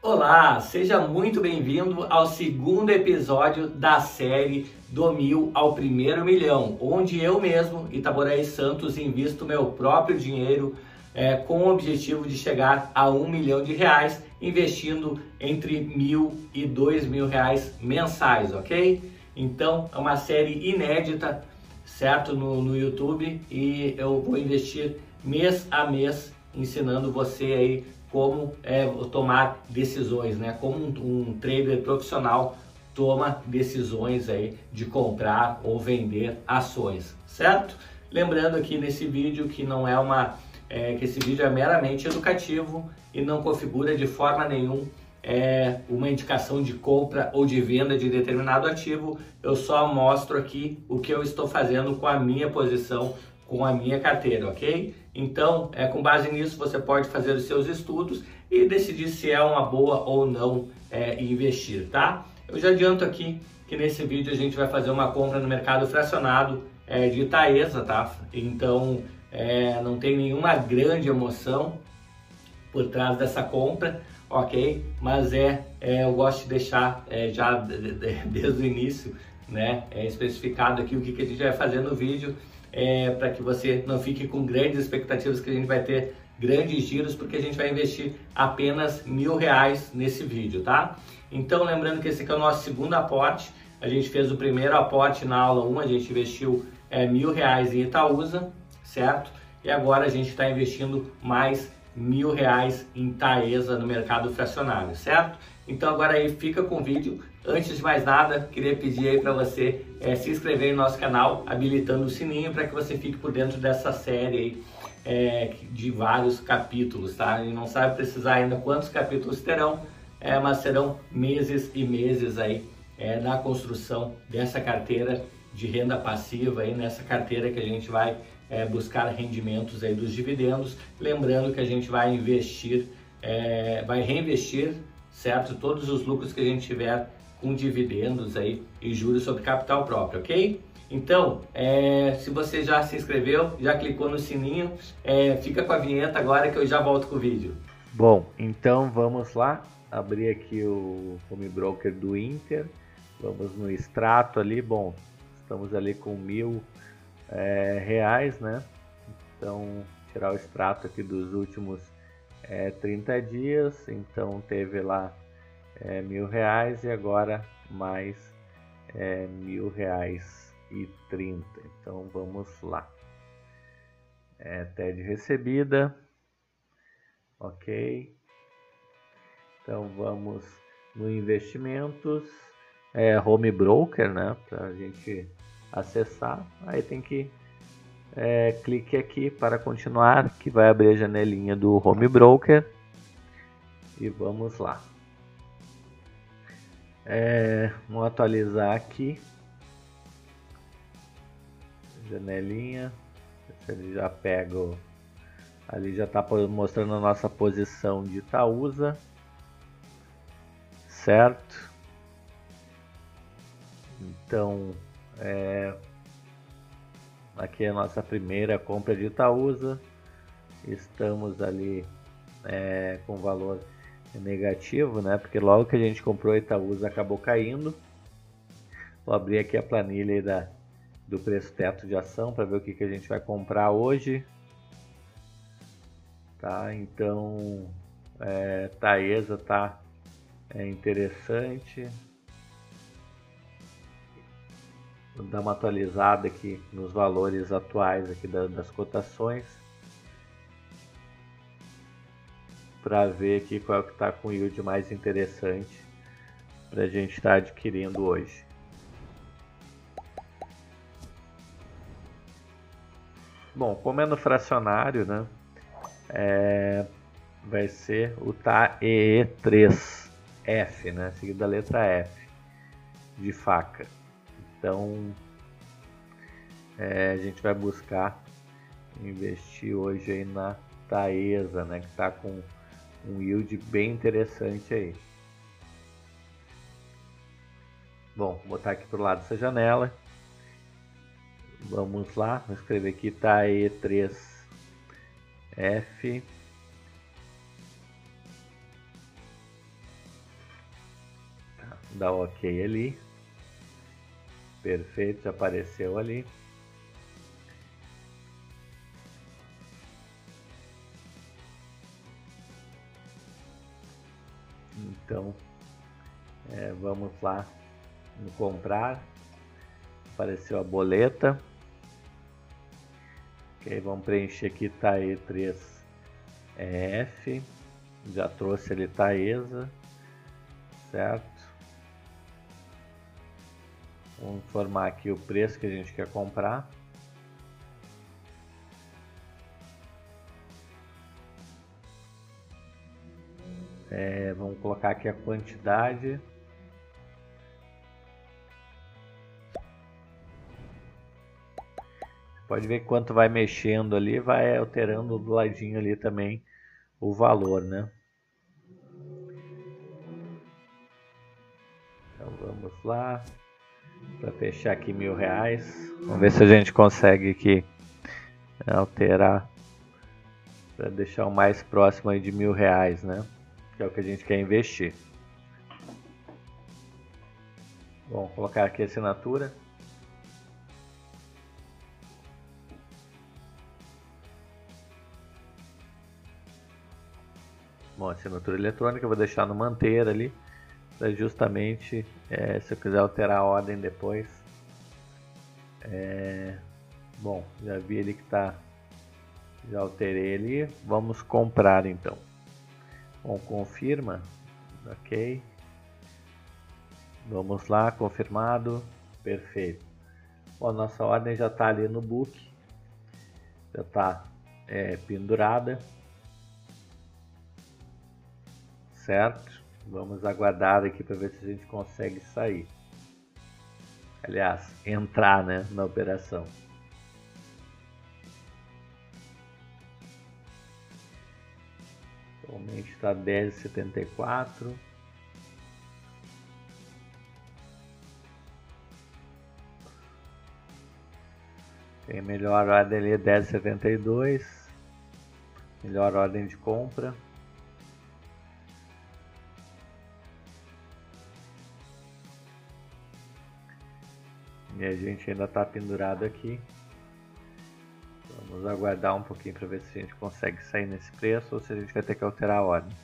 Olá, seja muito bem-vindo ao segundo episódio da série Do Mil ao Primeiro Milhão, onde eu mesmo, Itaboraí Santos, invisto meu próprio dinheiro é, com o objetivo de chegar a um milhão de reais, investindo entre mil e dois mil reais mensais, ok? Então é uma série inédita, certo, no, no YouTube e eu vou investir mês a mês ensinando você aí como é, tomar decisões, né? Como um, um trader profissional toma decisões aí de comprar ou vender ações, certo? Lembrando aqui nesse vídeo que não é uma é, que esse vídeo é meramente educativo e não configura de forma nenhuma é, uma indicação de compra ou de venda de determinado ativo. Eu só mostro aqui o que eu estou fazendo com a minha posição com a minha carteira, ok? Então, é, com base nisso, você pode fazer os seus estudos e decidir se é uma boa ou não é, investir, tá? Eu já adianto aqui que nesse vídeo a gente vai fazer uma compra no mercado fracionado é, de Itaesa, tá? Então, é, não tem nenhuma grande emoção por trás dessa compra, ok? Mas é, é eu gosto de deixar é, já desde o início, né, é especificado aqui o que, que a gente vai fazer no vídeo é, para que você não fique com grandes expectativas que a gente vai ter grandes giros, porque a gente vai investir apenas mil reais nesse vídeo, tá? Então, lembrando que esse aqui é o nosso segundo aporte, a gente fez o primeiro aporte na aula 1, a gente investiu é, mil reais em Itaúsa, certo? E agora a gente está investindo mais mil reais em Taesa no mercado fracionário, certo? Então agora aí fica com o vídeo. Antes de mais nada, queria pedir aí para você é, se inscrever no nosso canal, habilitando o sininho para que você fique por dentro dessa série aí, é, de vários capítulos, tá? E não sabe precisar ainda quantos capítulos terão, é, mas serão meses e meses aí é, na construção dessa carteira de renda passiva aí nessa carteira que a gente vai é, buscar rendimentos aí dos dividendos, lembrando que a gente vai investir, é, vai reinvestir, certo, todos os lucros que a gente tiver com dividendos aí e juros sobre capital próprio, ok? Então, é, se você já se inscreveu, já clicou no sininho, é, fica com a vinheta agora que eu já volto com o vídeo. Bom, então vamos lá, abrir aqui o home broker do Inter, vamos no extrato ali, bom, estamos ali com mil é, reais, né? Então, tirar o extrato aqui dos últimos é, 30 dias, então teve lá é, mil reais e agora mais é, mil reais e trinta. Então vamos lá. É, TED recebida, ok. Então vamos no investimentos, é, home broker, né? Para a gente acessar. Aí tem que é, clique aqui para continuar, que vai abrir a janelinha do home broker e vamos lá. É, vamos atualizar aqui. Janelinha. Ele já pega. Ali já está mostrando a nossa posição de Itaúsa. Certo? Então, é, aqui é a nossa primeira compra de Itaúsa. Estamos ali é, com valor negativo, né? Porque logo que a gente comprou Itaúsa acabou caindo. Vou abrir aqui a planilha da, do preço teto de ação para ver o que, que a gente vai comprar hoje. Tá, então é, Taesa tá é interessante. Dar uma atualizada aqui nos valores atuais aqui das, das cotações. para ver aqui qual é que está com o yield mais interessante para a gente estar tá adquirindo hoje. Bom, como é no fracionário, né, é, vai ser o TAEE3F, né, seguido da letra F, de faca. Então, é, a gente vai buscar investir hoje aí na Taesa, né, que está com um yield bem interessante aí. Bom, vou botar aqui para o lado dessa janela. Vamos lá, vou escrever aqui TAE3F. dar ok ali. Perfeito, já apareceu ali. Então, é, vamos lá no comprar. Apareceu a boleta. Ok, vamos preencher aqui TAE 3 F. Já trouxe ele Taesa, certo? Vamos informar aqui o preço que a gente quer comprar. É, vamos colocar aqui a quantidade. Pode ver quanto vai mexendo ali, vai alterando do ladinho ali também o valor, né? Então vamos lá para fechar aqui mil reais. Vamos ver se a gente consegue aqui alterar para deixar o mais próximo aí de mil reais, né? Que é o que a gente quer investir. Bom, colocar aqui a assinatura. Bom, assinatura eletrônica vou deixar no manter ali, para justamente, é, se eu quiser alterar a ordem depois. É, bom, já vi ali que está, já alterei ali, vamos comprar então. Bom, confirma, ok. Vamos lá, confirmado, perfeito. Bom, nossa ordem já está ali no book, já está é, pendurada certo? Vamos aguardar aqui para ver se a gente consegue sair. Aliás, entrar né, na operação. Atualmente está 10,74. Tem melhor ordem ali 10,72. Melhor ordem de compra. A gente ainda está pendurado aqui. Vamos aguardar um pouquinho para ver se a gente consegue sair nesse preço ou se a gente vai ter que alterar a ordem.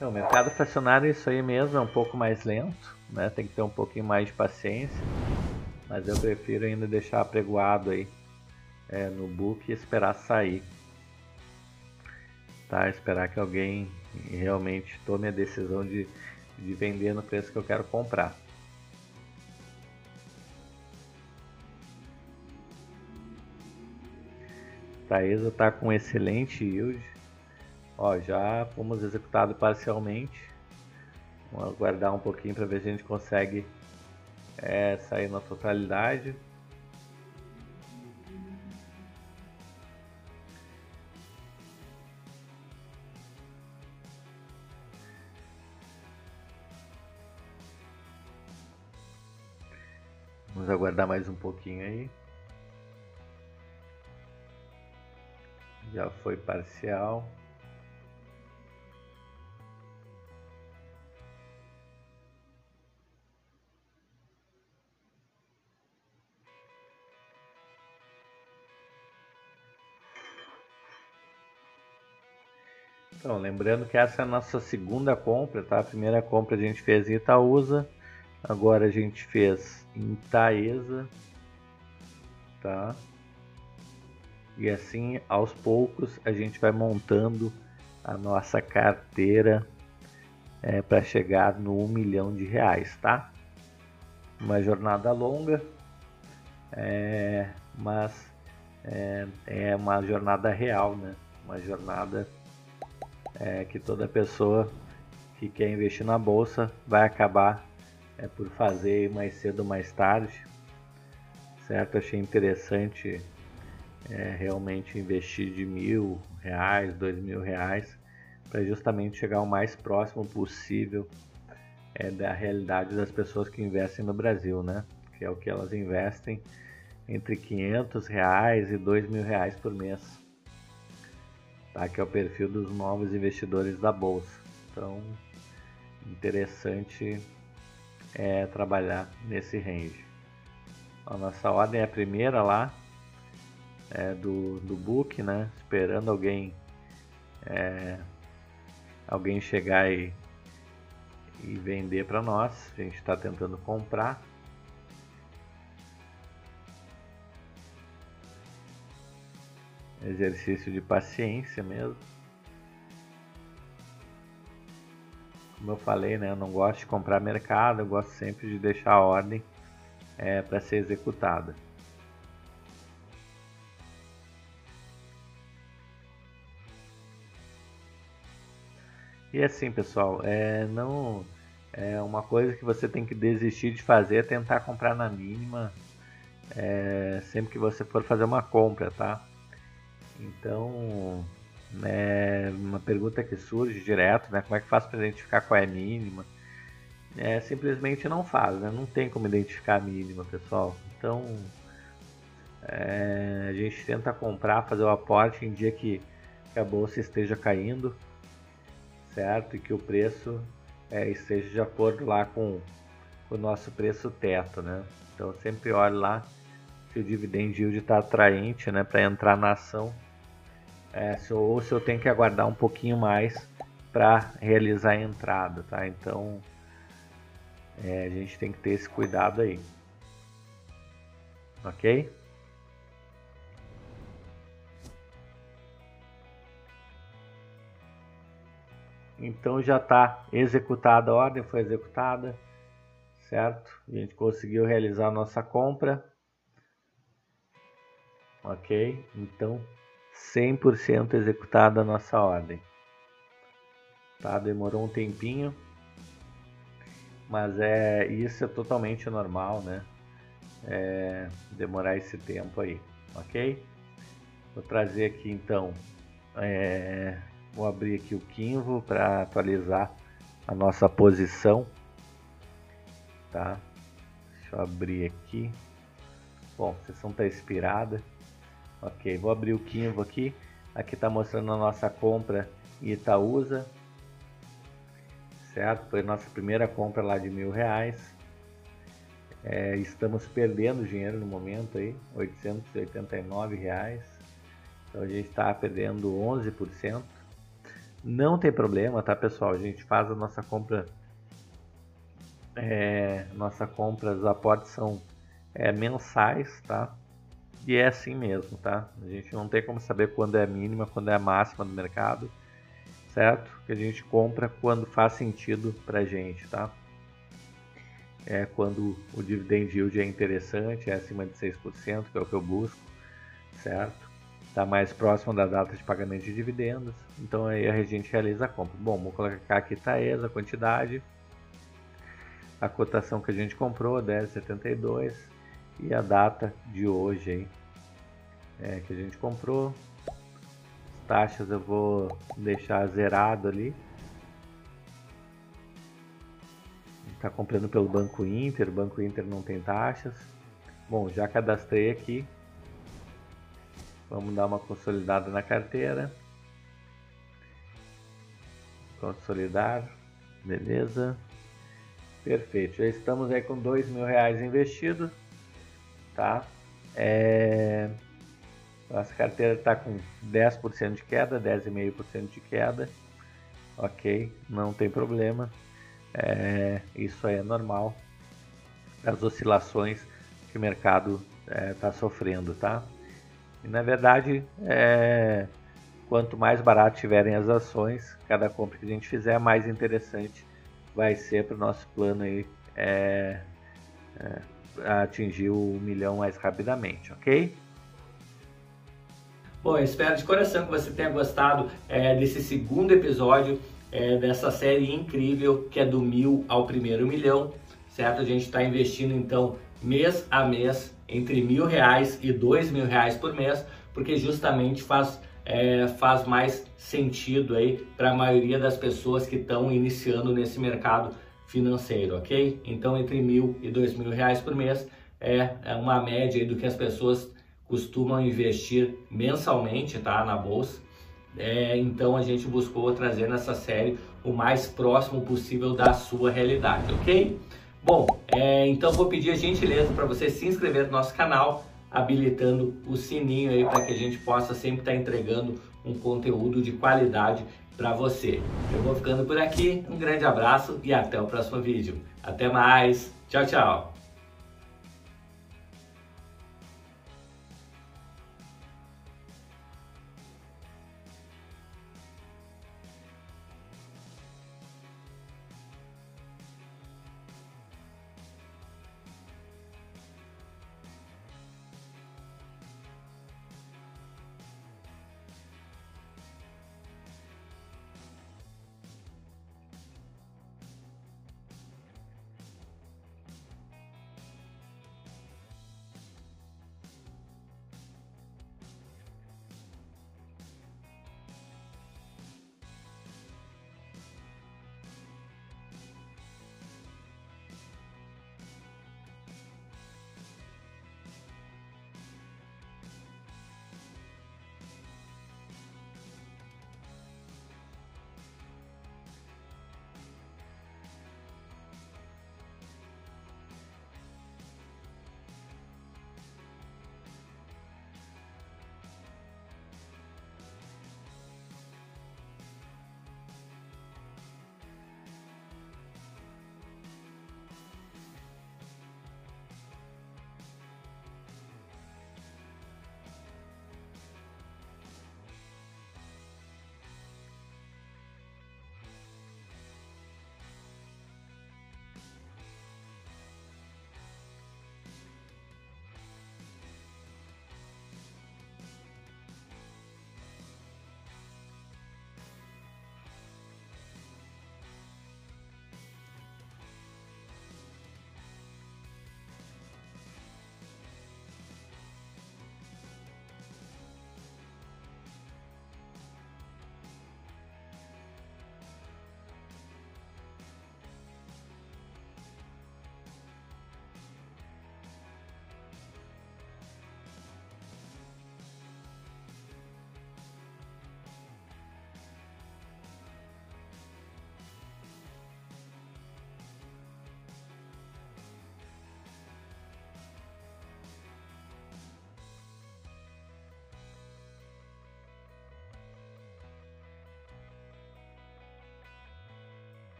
Então, o mercado fracionário é isso aí mesmo, é um pouco mais lento, né? tem que ter um pouquinho mais de paciência, mas eu prefiro ainda deixar apregoado aí é, no book e esperar sair. Tá? Esperar que alguém realmente tome a decisão de, de vender no preço que eu quero comprar. Taesa está com excelente yield. Ó, já fomos executado parcialmente. Vamos aguardar um pouquinho para ver se a gente consegue é, sair na totalidade. Aguardar mais um pouquinho aí. Já foi parcial. Então, lembrando que essa é a nossa segunda compra, tá? A primeira compra a gente fez em Itaúsa, agora a gente fez em Taesa, tá? E assim, aos poucos, a gente vai montando a nossa carteira é, para chegar no 1 milhão de reais, tá? Uma jornada longa, é, mas é, é, uma jornada real, né? Uma jornada é, que toda pessoa que quer investir na bolsa vai acabar é por fazer mais cedo ou mais tarde, certo? Achei interessante é, realmente investir de mil reais, dois mil reais, para justamente chegar o mais próximo possível é, da realidade das pessoas que investem no Brasil, né? Que é o que elas investem entre 500 reais e 2 mil reais por mês. Tá? Que é o perfil dos novos investidores da bolsa. Então, interessante é trabalhar nesse range. A nossa ordem é a primeira lá é, do, do book, né? Esperando alguém é, alguém chegar e, e vender para nós. A gente está tentando comprar. Exercício de paciência mesmo. Como eu falei, né? Eu não gosto de comprar mercado, eu gosto sempre de deixar a ordem é, para ser executada. E assim, pessoal, é não é uma coisa que você tem que desistir de fazer é tentar comprar na mínima é, sempre que você for fazer uma compra, tá? Então, é uma pergunta que surge direto, né? Como é que faz para identificar qual é a mínima? É, simplesmente não faz, né? Não tem como identificar a mínima, pessoal. Então, é, a gente tenta comprar, fazer o aporte em dia que, que a bolsa esteja caindo certo? E que o preço é, esteja de acordo lá com, com o nosso preço teto, né? Então sempre olhe lá se o dividend yield está atraente, né, para entrar na ação, é, se, ou se eu tenho que aguardar um pouquinho mais para realizar a entrada, tá? Então é, a gente tem que ter esse cuidado aí, ok? Então já está executada a ordem, foi executada, certo? A gente conseguiu realizar a nossa compra. Ok? Então 100% executada a nossa ordem. Tá? Demorou um tempinho, mas é isso é totalmente normal, né? É, demorar esse tempo aí, ok? Vou trazer aqui então é, Vou abrir aqui o Kinvo para atualizar a nossa posição. Tá? Deixa eu abrir aqui. Bom, a sessão está expirada. Ok, vou abrir o Kinvo aqui. Aqui está mostrando a nossa compra em Itaúsa. Certo? Foi nossa primeira compra lá de mil reais. É, estamos perdendo dinheiro no momento aí, 889 reais. Então a gente está perdendo 11%. Não tem problema, tá pessoal? A gente faz a nossa compra. É, nossa compra, os aportes são é, mensais, tá? E é assim mesmo, tá? A gente não tem como saber quando é a mínima, quando é a máxima do mercado, certo? Que a gente compra quando faz sentido pra gente, tá? É quando o dividend yield é interessante, é acima de 6%, que é o que eu busco, certo? está mais próximo da data de pagamento de dividendos, então aí a gente realiza a compra. Bom, vou colocar aqui Taesa, a quantidade, a cotação que a gente comprou, 10,72 e a data de hoje aí, é, que a gente comprou. As taxas eu vou deixar zerado ali. Está comprando pelo Banco Inter, o Banco Inter não tem taxas. Bom, já cadastrei aqui, Vamos dar uma consolidada na carteira. Consolidar. Beleza. Perfeito. Já estamos aí com dois mil reais investidos. Tá? É... Nossa carteira está com 10% de queda, 10,5% de queda. Ok, não tem problema. É... Isso aí é normal. As oscilações que o mercado está é, sofrendo, tá? E na verdade, é, quanto mais barato tiverem as ações, cada compra que a gente fizer, mais interessante vai ser para o nosso plano aí, é, é, atingir o milhão mais rapidamente, ok? Bom, espero de coração que você tenha gostado é, desse segundo episódio é, dessa série incrível que é do mil ao primeiro milhão, certo? A gente está investindo então mês a mês entre mil reais e dois mil reais por mês, porque justamente faz, é, faz mais sentido aí para a maioria das pessoas que estão iniciando nesse mercado financeiro, ok? Então entre mil e dois mil reais por mês é, é uma média do que as pessoas costumam investir mensalmente tá, na bolsa. É, então a gente buscou trazer nessa série o mais próximo possível da sua realidade, ok? Bom, é, então vou pedir a gentileza para você se inscrever no nosso canal, habilitando o sininho aí para que a gente possa sempre estar tá entregando um conteúdo de qualidade para você. Eu vou ficando por aqui, um grande abraço e até o próximo vídeo. Até mais, tchau, tchau!